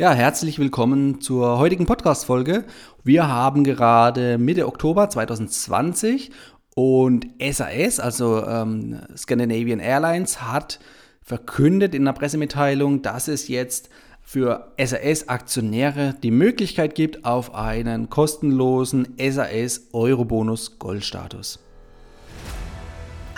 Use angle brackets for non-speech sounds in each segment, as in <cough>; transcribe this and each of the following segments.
Ja, herzlich willkommen zur heutigen Podcast-Folge. Wir haben gerade Mitte Oktober 2020 und SAS, also ähm, Scandinavian Airlines, hat verkündet in einer Pressemitteilung, dass es jetzt für SAS-Aktionäre die Möglichkeit gibt auf einen kostenlosen SAS Eurobonus Goldstatus.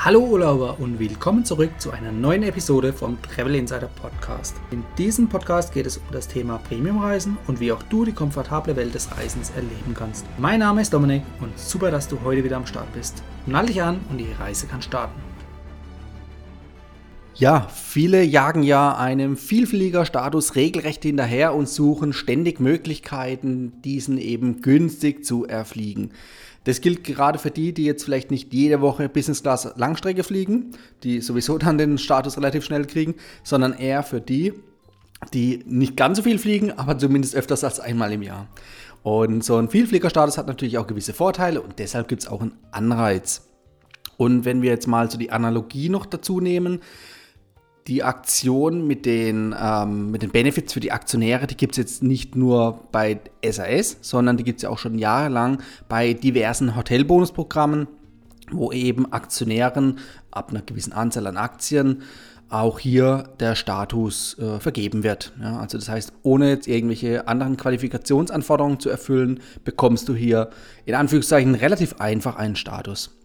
Hallo Urlauber und willkommen zurück zu einer neuen Episode vom Travel Insider Podcast. In diesem Podcast geht es um das Thema Premiumreisen und wie auch du die komfortable Welt des Reisens erleben kannst. Mein Name ist Dominik und super, dass du heute wieder am Start bist. Nall dich an und die Reise kann starten. Ja, viele jagen ja einem Vielfliegerstatus regelrecht hinterher und suchen ständig Möglichkeiten, diesen eben günstig zu erfliegen. Das gilt gerade für die, die jetzt vielleicht nicht jede Woche Business Class Langstrecke fliegen, die sowieso dann den Status relativ schnell kriegen, sondern eher für die, die nicht ganz so viel fliegen, aber zumindest öfters als einmal im Jahr. Und so ein Vielfliegerstatus hat natürlich auch gewisse Vorteile und deshalb gibt es auch einen Anreiz. Und wenn wir jetzt mal so die Analogie noch dazu nehmen, die Aktion mit den, ähm, mit den Benefits für die Aktionäre, die gibt es jetzt nicht nur bei SAS, sondern die gibt es ja auch schon jahrelang bei diversen Hotelbonusprogrammen, wo eben Aktionären ab einer gewissen Anzahl an Aktien auch hier der Status äh, vergeben wird. Ja, also das heißt, ohne jetzt irgendwelche anderen Qualifikationsanforderungen zu erfüllen, bekommst du hier in Anführungszeichen relativ einfach einen Status.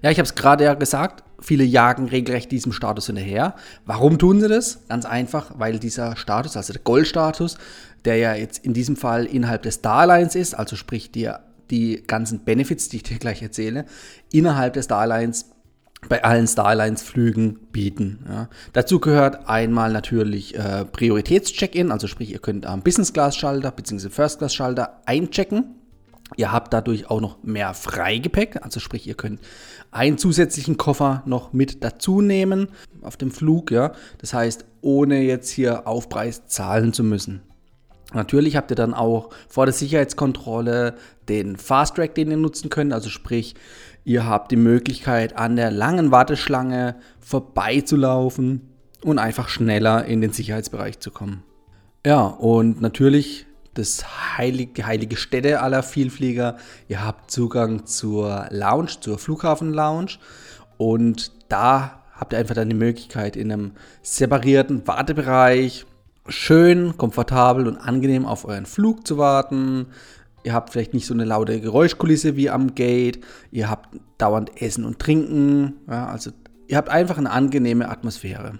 Ja, ich habe es gerade ja gesagt, viele jagen regelrecht diesem Status hinterher. Warum tun sie das? Ganz einfach, weil dieser Status, also der Goldstatus, der ja jetzt in diesem Fall innerhalb des Starlines ist, also sprich dir die ganzen Benefits, die ich dir gleich erzähle, innerhalb des Starlines bei allen Starlines-Flügen bieten. Ja. Dazu gehört einmal natürlich äh, Prioritätscheck-in, also sprich, ihr könnt am Business-Class-Schalter bzw. First-Class-Schalter einchecken Ihr habt dadurch auch noch mehr Freigepäck, also sprich, ihr könnt einen zusätzlichen Koffer noch mit dazu nehmen auf dem Flug, ja. Das heißt, ohne jetzt hier Aufpreis zahlen zu müssen. Natürlich habt ihr dann auch vor der Sicherheitskontrolle den Fast Track, den ihr nutzen könnt, also sprich, ihr habt die Möglichkeit an der langen Warteschlange vorbeizulaufen und einfach schneller in den Sicherheitsbereich zu kommen. Ja, und natürlich das heilige, heilige Stätte aller Vielflieger. Ihr habt Zugang zur Lounge, zur Flughafen-Lounge. Und da habt ihr einfach dann die Möglichkeit, in einem separierten Wartebereich schön, komfortabel und angenehm auf euren Flug zu warten. Ihr habt vielleicht nicht so eine laute Geräuschkulisse wie am Gate. Ihr habt dauernd Essen und Trinken. Ja, also ihr habt einfach eine angenehme Atmosphäre.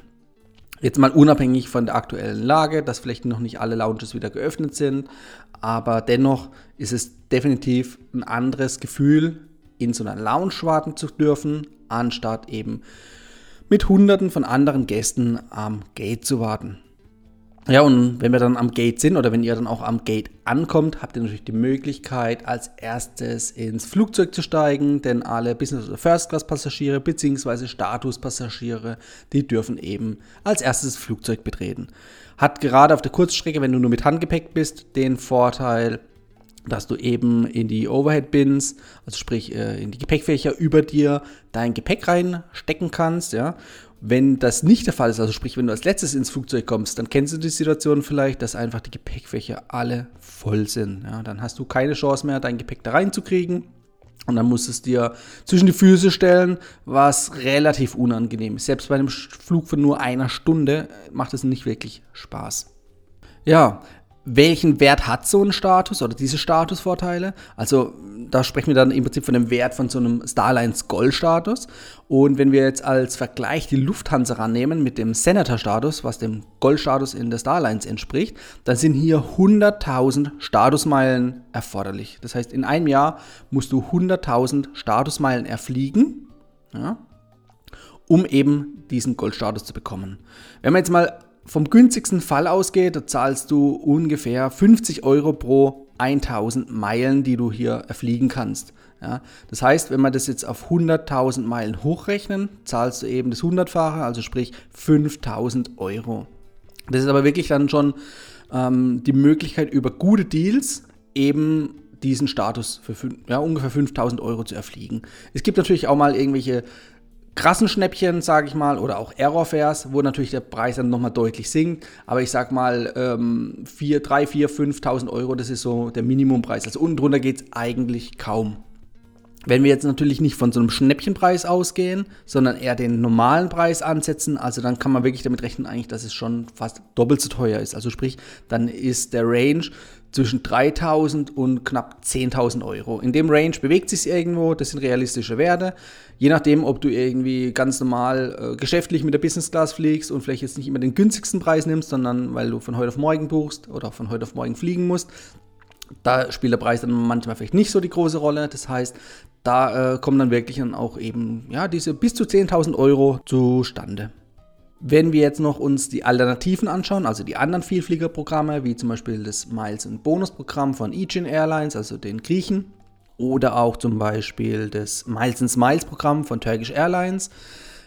Jetzt mal unabhängig von der aktuellen Lage, dass vielleicht noch nicht alle Lounges wieder geöffnet sind, aber dennoch ist es definitiv ein anderes Gefühl, in so einer Lounge warten zu dürfen, anstatt eben mit Hunderten von anderen Gästen am Gate zu warten. Ja, und wenn wir dann am Gate sind oder wenn ihr dann auch am Gate ankommt, habt ihr natürlich die Möglichkeit, als erstes ins Flugzeug zu steigen, denn alle Business- oder First-Class-Passagiere bzw. Status-Passagiere, die dürfen eben als erstes das Flugzeug betreten. Hat gerade auf der Kurzstrecke, wenn du nur mit Handgepäck bist, den Vorteil, dass du eben in die Overhead-Bins, also sprich äh, in die Gepäckfächer über dir, dein Gepäck reinstecken kannst, ja. Wenn das nicht der Fall ist, also sprich, wenn du als letztes ins Flugzeug kommst, dann kennst du die Situation vielleicht, dass einfach die Gepäckfächer alle voll sind. Ja, dann hast du keine Chance mehr, dein Gepäck da reinzukriegen. Und dann musst du es dir zwischen die Füße stellen, was relativ unangenehm ist. Selbst bei einem Flug von nur einer Stunde macht es nicht wirklich Spaß. Ja, welchen Wert hat so ein Status oder diese Statusvorteile? Also da sprechen wir dann im Prinzip von dem Wert von so einem Starlines Gold-Status. Und wenn wir jetzt als Vergleich die Lufthansa rannehmen mit dem Senator-Status, was dem Gold-Status in der Starlines entspricht, dann sind hier 100.000 Statusmeilen erforderlich. Das heißt, in einem Jahr musst du 100.000 Statusmeilen erfliegen, ja, um eben diesen Gold-Status zu bekommen. Wenn wir jetzt mal vom günstigsten Fall ausgeht, da zahlst du ungefähr 50 Euro pro 1000 Meilen, die du hier erfliegen kannst. Ja, das heißt, wenn wir das jetzt auf 100.000 Meilen hochrechnen, zahlst du eben das Hundertfache, also sprich 5000 Euro. Das ist aber wirklich dann schon ähm, die Möglichkeit, über gute Deals eben diesen Status für ja, ungefähr 5000 Euro zu erfliegen. Es gibt natürlich auch mal irgendwelche krassen Schnäppchen, sage ich mal, oder auch Error-Fares, wo natürlich der Preis dann nochmal deutlich sinkt. Aber ich sag mal, ähm, 4, 3, 4, 5.000 Euro, das ist so der Minimumpreis. Also unten drunter geht es eigentlich kaum. Wenn wir jetzt natürlich nicht von so einem Schnäppchenpreis ausgehen, sondern eher den normalen Preis ansetzen, also dann kann man wirklich damit rechnen, eigentlich, dass es schon fast doppelt so teuer ist. Also sprich, dann ist der Range zwischen 3.000 und knapp 10.000 Euro. In dem Range bewegt sich irgendwo, das sind realistische Werte. Je nachdem, ob du irgendwie ganz normal äh, geschäftlich mit der Business Class fliegst und vielleicht jetzt nicht immer den günstigsten Preis nimmst, sondern weil du von heute auf morgen buchst oder von heute auf morgen fliegen musst, da spielt der Preis dann manchmal vielleicht nicht so die große Rolle. Das heißt, da äh, kommen dann wirklich dann auch eben ja, diese bis zu 10.000 Euro zustande. Wenn wir jetzt noch uns die Alternativen anschauen, also die anderen Vielfliegerprogramme, wie zum Beispiel das Miles- und Bonusprogramm von Aegean Airlines, also den Griechen, oder auch zum Beispiel das Miles and Smiles Programm von Turkish Airlines,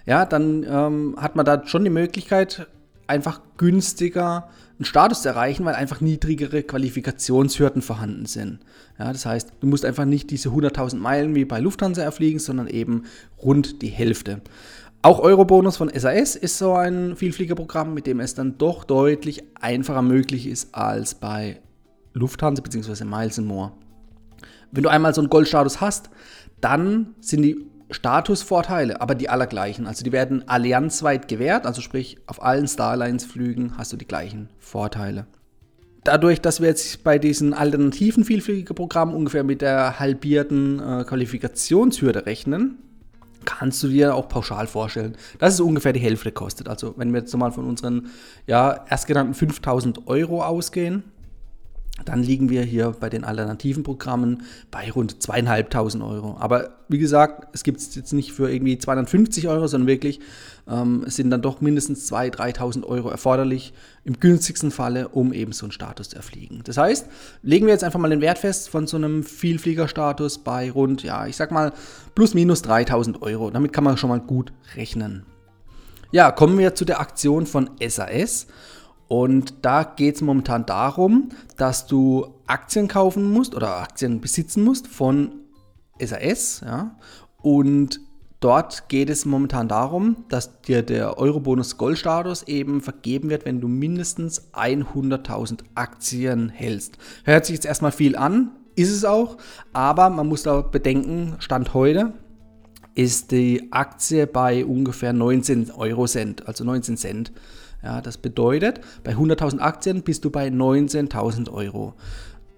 ja, dann ähm, hat man da schon die Möglichkeit, einfach günstiger einen Status zu erreichen, weil einfach niedrigere Qualifikationshürden vorhanden sind. Ja, das heißt, du musst einfach nicht diese 100.000 Meilen wie bei Lufthansa erfliegen, sondern eben rund die Hälfte. Auch Eurobonus von SAS ist so ein Vielfliegerprogramm, mit dem es dann doch deutlich einfacher möglich ist als bei Lufthansa bzw. Miles More. Wenn du einmal so einen Goldstatus hast, dann sind die Statusvorteile, aber die allergleichen. Also die werden allianzweit gewährt, also sprich auf allen Starlines-Flügen hast du die gleichen Vorteile. Dadurch, dass wir jetzt bei diesen alternativen Vielfliegerprogrammen ungefähr mit der halbierten äh, Qualifikationshürde rechnen, kannst du dir auch pauschal vorstellen, dass es ungefähr die Hälfte kostet. Also wenn wir jetzt mal von unseren ja, erstgenannten 5000 Euro ausgehen, dann liegen wir hier bei den alternativen Programmen bei rund zweieinhalbtausend Euro. Aber wie gesagt, es gibt es jetzt nicht für irgendwie 250 Euro, sondern wirklich, ähm, es sind dann doch mindestens 2.000, 3.000 Euro erforderlich, im günstigsten Falle, um eben so einen Status zu erfliegen. Das heißt, legen wir jetzt einfach mal den Wert fest von so einem Vielfliegerstatus bei rund, ja, ich sag mal, plus minus 3.000 Euro. Damit kann man schon mal gut rechnen. Ja, kommen wir zu der Aktion von SAS. Und da geht es momentan darum, dass du Aktien kaufen musst oder Aktien besitzen musst von SAS. Ja? Und dort geht es momentan darum, dass dir der Eurobonus Goldstatus eben vergeben wird, wenn du mindestens 100.000 Aktien hältst. Hört sich jetzt erstmal viel an, ist es auch, aber man muss da bedenken, Stand heute ist die Aktie bei ungefähr 19 Euro Cent, also 19 Cent. Ja, das bedeutet, bei 100.000 Aktien bist du bei 19.000 Euro.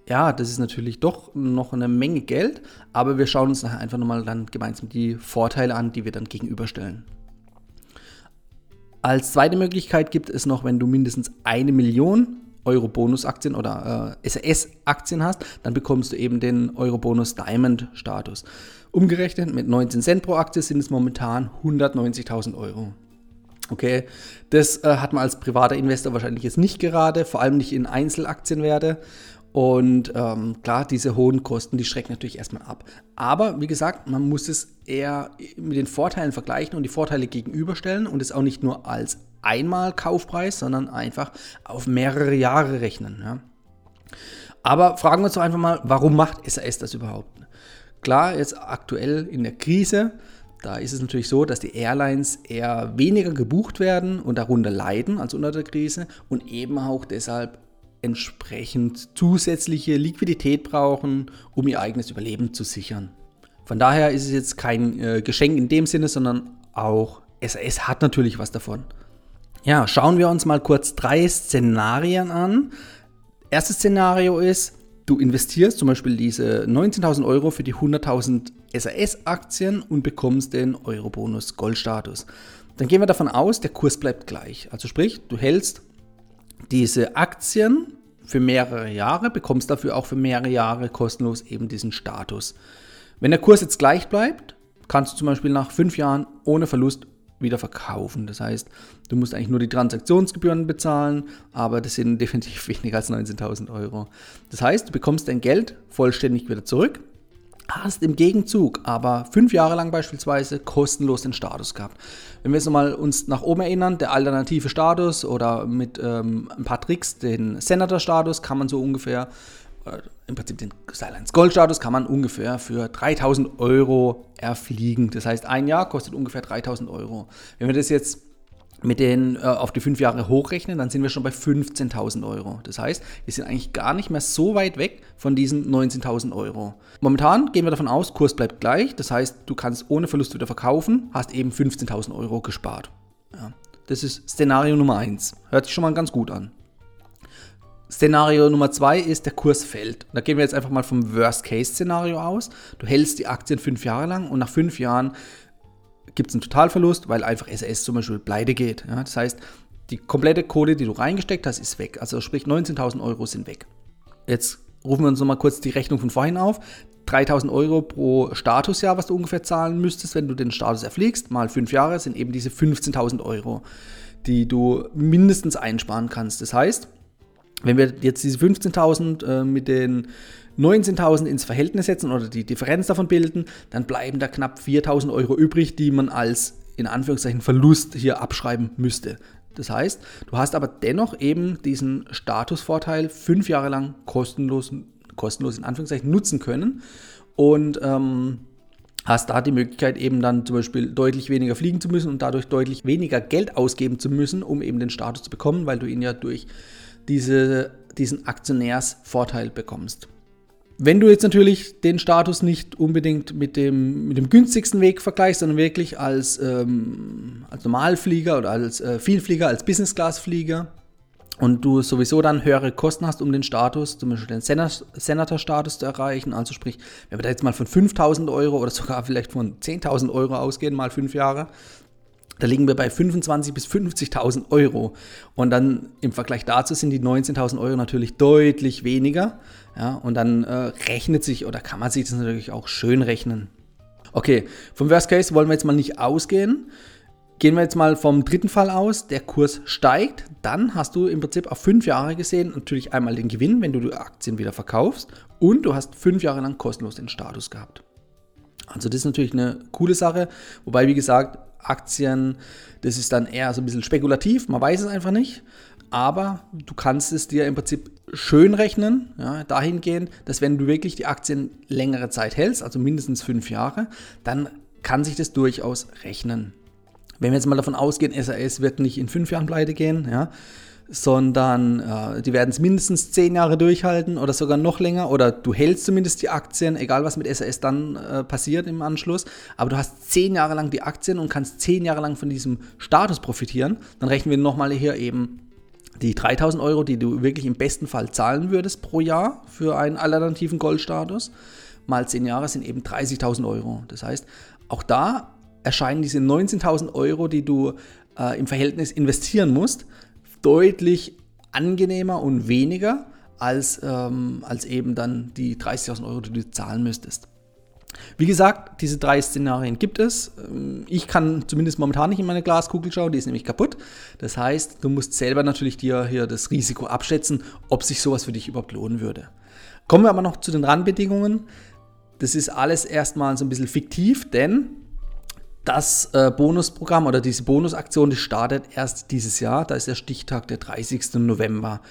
Ja, das ist natürlich doch noch eine Menge Geld, aber wir schauen uns nachher einfach nochmal dann gemeinsam die Vorteile an, die wir dann gegenüberstellen. Als zweite Möglichkeit gibt es noch, wenn du mindestens eine Million Euro Bonusaktien oder äh, SAS-Aktien hast, dann bekommst du eben den Euro Bonus Diamond Status. Umgerechnet mit 19 Cent pro Aktie sind es momentan 190.000 Euro. Okay, das äh, hat man als privater Investor wahrscheinlich jetzt nicht gerade, vor allem nicht in Einzelaktienwerte. Und ähm, klar, diese hohen Kosten, die schrecken natürlich erstmal ab. Aber wie gesagt, man muss es eher mit den Vorteilen vergleichen und die Vorteile gegenüberstellen und es auch nicht nur als einmal Kaufpreis, sondern einfach auf mehrere Jahre rechnen. Ja. Aber fragen wir uns doch einfach mal, warum macht SAS das überhaupt? Klar, jetzt aktuell in der Krise da ist es natürlich so, dass die Airlines eher weniger gebucht werden und darunter leiden als unter der Krise und eben auch deshalb entsprechend zusätzliche Liquidität brauchen, um ihr eigenes Überleben zu sichern. Von daher ist es jetzt kein äh, Geschenk in dem Sinne, sondern auch SAS hat natürlich was davon. Ja, schauen wir uns mal kurz drei Szenarien an. Erstes Szenario ist, Du investierst zum Beispiel diese 19.000 Euro für die 100.000 SAS-Aktien und bekommst den Eurobonus Goldstatus. Dann gehen wir davon aus, der Kurs bleibt gleich. Also sprich, du hältst diese Aktien für mehrere Jahre, bekommst dafür auch für mehrere Jahre kostenlos eben diesen Status. Wenn der Kurs jetzt gleich bleibt, kannst du zum Beispiel nach fünf Jahren ohne Verlust wieder verkaufen. Das heißt, du musst eigentlich nur die Transaktionsgebühren bezahlen, aber das sind definitiv weniger als 19.000 Euro. Das heißt, du bekommst dein Geld vollständig wieder zurück, hast im Gegenzug aber fünf Jahre lang beispielsweise kostenlos den Status gehabt. Wenn wir jetzt nochmal uns nach oben erinnern, der alternative Status oder mit ähm, ein paar Tricks den Senator-Status kann man so ungefähr im Prinzip den Silence Gold Status kann man ungefähr für 3000 Euro erfliegen. Das heißt, ein Jahr kostet ungefähr 3000 Euro. Wenn wir das jetzt mit den äh, auf die fünf Jahre hochrechnen, dann sind wir schon bei 15.000 Euro. Das heißt, wir sind eigentlich gar nicht mehr so weit weg von diesen 19.000 Euro. Momentan gehen wir davon aus, Kurs bleibt gleich. Das heißt, du kannst ohne Verlust wieder verkaufen, hast eben 15.000 Euro gespart. Ja, das ist Szenario Nummer 1. Hört sich schon mal ganz gut an. Szenario Nummer 2 ist, der Kurs fällt. Da gehen wir jetzt einfach mal vom Worst-Case-Szenario aus. Du hältst die Aktien fünf Jahre lang und nach fünf Jahren gibt es einen Totalverlust, weil einfach SAS zum Beispiel pleite geht. Ja, das heißt, die komplette Kohle, die du reingesteckt hast, ist weg. Also sprich 19.000 Euro sind weg. Jetzt rufen wir uns nochmal kurz die Rechnung von vorhin auf. 3.000 Euro pro Statusjahr, was du ungefähr zahlen müsstest, wenn du den Status erfliegst, mal fünf Jahre, sind eben diese 15.000 Euro, die du mindestens einsparen kannst. Das heißt, wenn wir jetzt diese 15.000 äh, mit den 19.000 ins Verhältnis setzen oder die Differenz davon bilden, dann bleiben da knapp 4.000 Euro übrig, die man als in Anführungszeichen Verlust hier abschreiben müsste. Das heißt, du hast aber dennoch eben diesen Statusvorteil fünf Jahre lang kostenlos, kostenlos in Anführungszeichen nutzen können und ähm, hast da die Möglichkeit eben dann zum Beispiel deutlich weniger fliegen zu müssen und dadurch deutlich weniger Geld ausgeben zu müssen, um eben den Status zu bekommen, weil du ihn ja durch diese, diesen Aktionärsvorteil bekommst. Wenn du jetzt natürlich den Status nicht unbedingt mit dem, mit dem günstigsten Weg vergleichst, sondern wirklich als, ähm, als Normalflieger oder als äh, Vielflieger, als Business-Class-Flieger und du sowieso dann höhere Kosten hast, um den Status, zum Beispiel den Senator-Status zu erreichen, also sprich, wenn wir da jetzt mal von 5000 Euro oder sogar vielleicht von 10.000 Euro ausgehen, mal fünf Jahre, da liegen wir bei 25.000 bis 50.000 Euro. Und dann im Vergleich dazu sind die 19.000 Euro natürlich deutlich weniger. Ja, und dann äh, rechnet sich oder kann man sich das natürlich auch schön rechnen. Okay, vom Worst Case wollen wir jetzt mal nicht ausgehen. Gehen wir jetzt mal vom dritten Fall aus, der Kurs steigt, dann hast du im Prinzip auf fünf Jahre gesehen natürlich einmal den Gewinn, wenn du die Aktien wieder verkaufst und du hast fünf Jahre lang kostenlos den Status gehabt. Also das ist natürlich eine coole Sache, wobei wie gesagt, Aktien, das ist dann eher so ein bisschen spekulativ, man weiß es einfach nicht. Aber du kannst es dir im Prinzip schön rechnen, ja, dahingehend, dass wenn du wirklich die Aktien längere Zeit hältst, also mindestens fünf Jahre, dann kann sich das durchaus rechnen. Wenn wir jetzt mal davon ausgehen, SAS wird nicht in fünf Jahren pleite gehen, ja, sondern äh, die werden es mindestens zehn Jahre durchhalten oder sogar noch länger. Oder du hältst zumindest die Aktien, egal was mit SAS dann äh, passiert im Anschluss, aber du hast zehn Jahre lang die Aktien und kannst zehn Jahre lang von diesem Status profitieren, dann rechnen wir nochmal hier eben die 3000 Euro, die du wirklich im besten Fall zahlen würdest pro Jahr für einen alternativen Goldstatus, mal zehn Jahre sind eben 30.000 Euro. Das heißt, auch da erscheinen diese 19.000 Euro, die du äh, im Verhältnis investieren musst, deutlich angenehmer und weniger als, ähm, als eben dann die 30.000 Euro, die du zahlen müsstest. Wie gesagt, diese drei Szenarien gibt es. Ähm, ich kann zumindest momentan nicht in meine Glaskugel schauen, die ist nämlich kaputt. Das heißt, du musst selber natürlich dir hier das Risiko abschätzen, ob sich sowas für dich überhaupt lohnen würde. Kommen wir aber noch zu den Randbedingungen. Das ist alles erstmal so ein bisschen fiktiv, denn das äh, Bonusprogramm oder diese Bonusaktion, die startet erst dieses Jahr. Da ist der Stichtag der 30. November.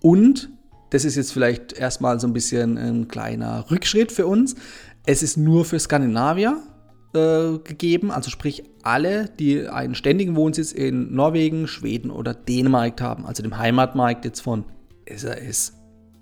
Und das ist jetzt vielleicht erstmal so ein bisschen ein kleiner Rückschritt für uns. Es ist nur für Skandinavier äh, gegeben, also sprich alle, die einen ständigen Wohnsitz in Norwegen, Schweden oder Dänemark haben, also dem Heimatmarkt jetzt von SAS.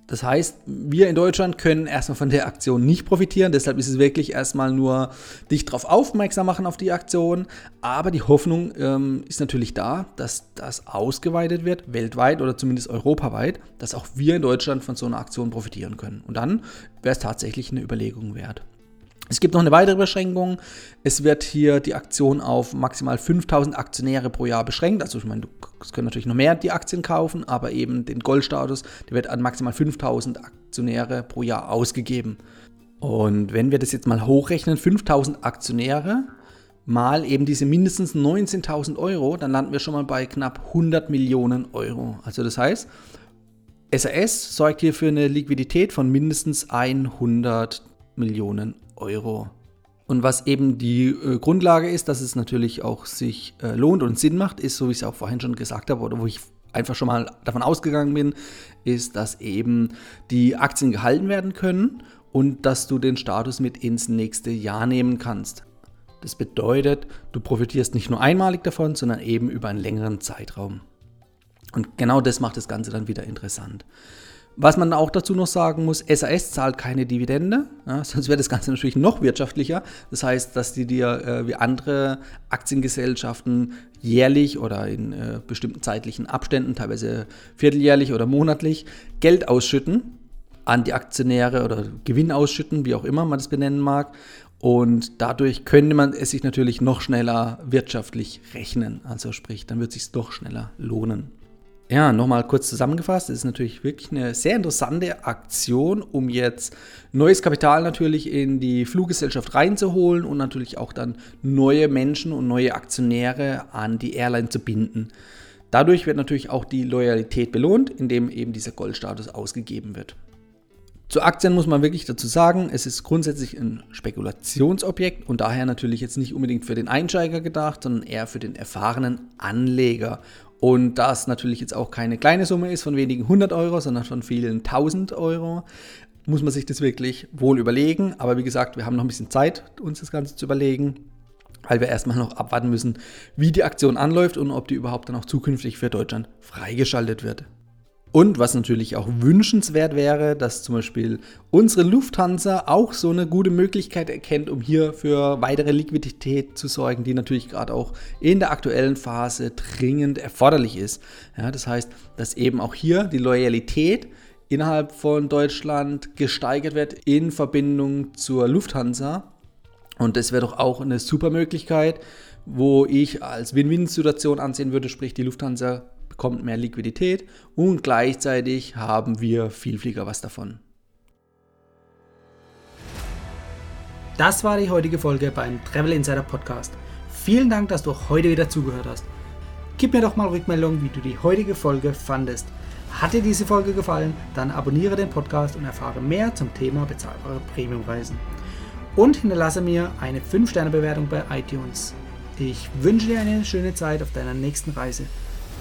Das heißt, wir in Deutschland können erstmal von der Aktion nicht profitieren. Deshalb ist es wirklich erstmal nur dich darauf aufmerksam machen auf die Aktion. Aber die Hoffnung ähm, ist natürlich da, dass das ausgeweitet wird, weltweit oder zumindest europaweit, dass auch wir in Deutschland von so einer Aktion profitieren können. Und dann wäre es tatsächlich eine Überlegung wert. Es gibt noch eine weitere Beschränkung. Es wird hier die Aktion auf maximal 5000 Aktionäre pro Jahr beschränkt. Also ich meine, du können natürlich noch mehr die Aktien kaufen, aber eben den Goldstatus, der wird an maximal 5000 Aktionäre pro Jahr ausgegeben. Und wenn wir das jetzt mal hochrechnen, 5000 Aktionäre mal eben diese mindestens 19.000 Euro, dann landen wir schon mal bei knapp 100 Millionen Euro. Also das heißt, SAS sorgt hier für eine Liquidität von mindestens 100 Millionen Euro. Und was eben die äh, Grundlage ist, dass es natürlich auch sich äh, lohnt und Sinn macht, ist, so wie ich es auch vorhin schon gesagt habe oder wo ich einfach schon mal davon ausgegangen bin, ist, dass eben die Aktien gehalten werden können und dass du den Status mit ins nächste Jahr nehmen kannst. Das bedeutet, du profitierst nicht nur einmalig davon, sondern eben über einen längeren Zeitraum. Und genau das macht das Ganze dann wieder interessant. Was man auch dazu noch sagen muss, SAS zahlt keine Dividende, ja, <laughs> sonst wäre das Ganze natürlich noch wirtschaftlicher. Das heißt, dass die dir äh, wie andere Aktiengesellschaften jährlich oder in äh, bestimmten zeitlichen Abständen, teilweise vierteljährlich oder monatlich, Geld ausschütten an die Aktionäre oder Gewinn ausschütten, wie auch immer man das benennen mag. Und dadurch könnte man es sich natürlich noch schneller wirtschaftlich rechnen. Also sprich, dann wird es sich doch schneller lohnen. Ja, nochmal kurz zusammengefasst, es ist natürlich wirklich eine sehr interessante Aktion, um jetzt neues Kapital natürlich in die Fluggesellschaft reinzuholen und natürlich auch dann neue Menschen und neue Aktionäre an die Airline zu binden. Dadurch wird natürlich auch die Loyalität belohnt, indem eben dieser Goldstatus ausgegeben wird. Zu Aktien muss man wirklich dazu sagen, es ist grundsätzlich ein Spekulationsobjekt und daher natürlich jetzt nicht unbedingt für den Einsteiger gedacht, sondern eher für den erfahrenen Anleger. Und da es natürlich jetzt auch keine kleine Summe ist von wenigen hundert Euro, sondern von vielen tausend Euro, muss man sich das wirklich wohl überlegen. Aber wie gesagt, wir haben noch ein bisschen Zeit, uns das Ganze zu überlegen, weil wir erstmal noch abwarten müssen, wie die Aktion anläuft und ob die überhaupt dann auch zukünftig für Deutschland freigeschaltet wird. Und was natürlich auch wünschenswert wäre, dass zum Beispiel unsere Lufthansa auch so eine gute Möglichkeit erkennt, um hier für weitere Liquidität zu sorgen, die natürlich gerade auch in der aktuellen Phase dringend erforderlich ist. Ja, das heißt, dass eben auch hier die Loyalität innerhalb von Deutschland gesteigert wird in Verbindung zur Lufthansa. Und das wäre doch auch eine super Möglichkeit, wo ich als Win-Win-Situation ansehen würde, sprich die Lufthansa bekommt mehr Liquidität und gleichzeitig haben wir Vielflieger was davon. Das war die heutige Folge beim Travel Insider Podcast. Vielen Dank, dass du heute wieder zugehört hast. Gib mir doch mal Rückmeldung, wie du die heutige Folge fandest. Hat dir diese Folge gefallen, dann abonniere den Podcast und erfahre mehr zum Thema bezahlbare Premiumreisen. Und hinterlasse mir eine 5-Sterne-Bewertung bei iTunes. Ich wünsche dir eine schöne Zeit auf deiner nächsten Reise.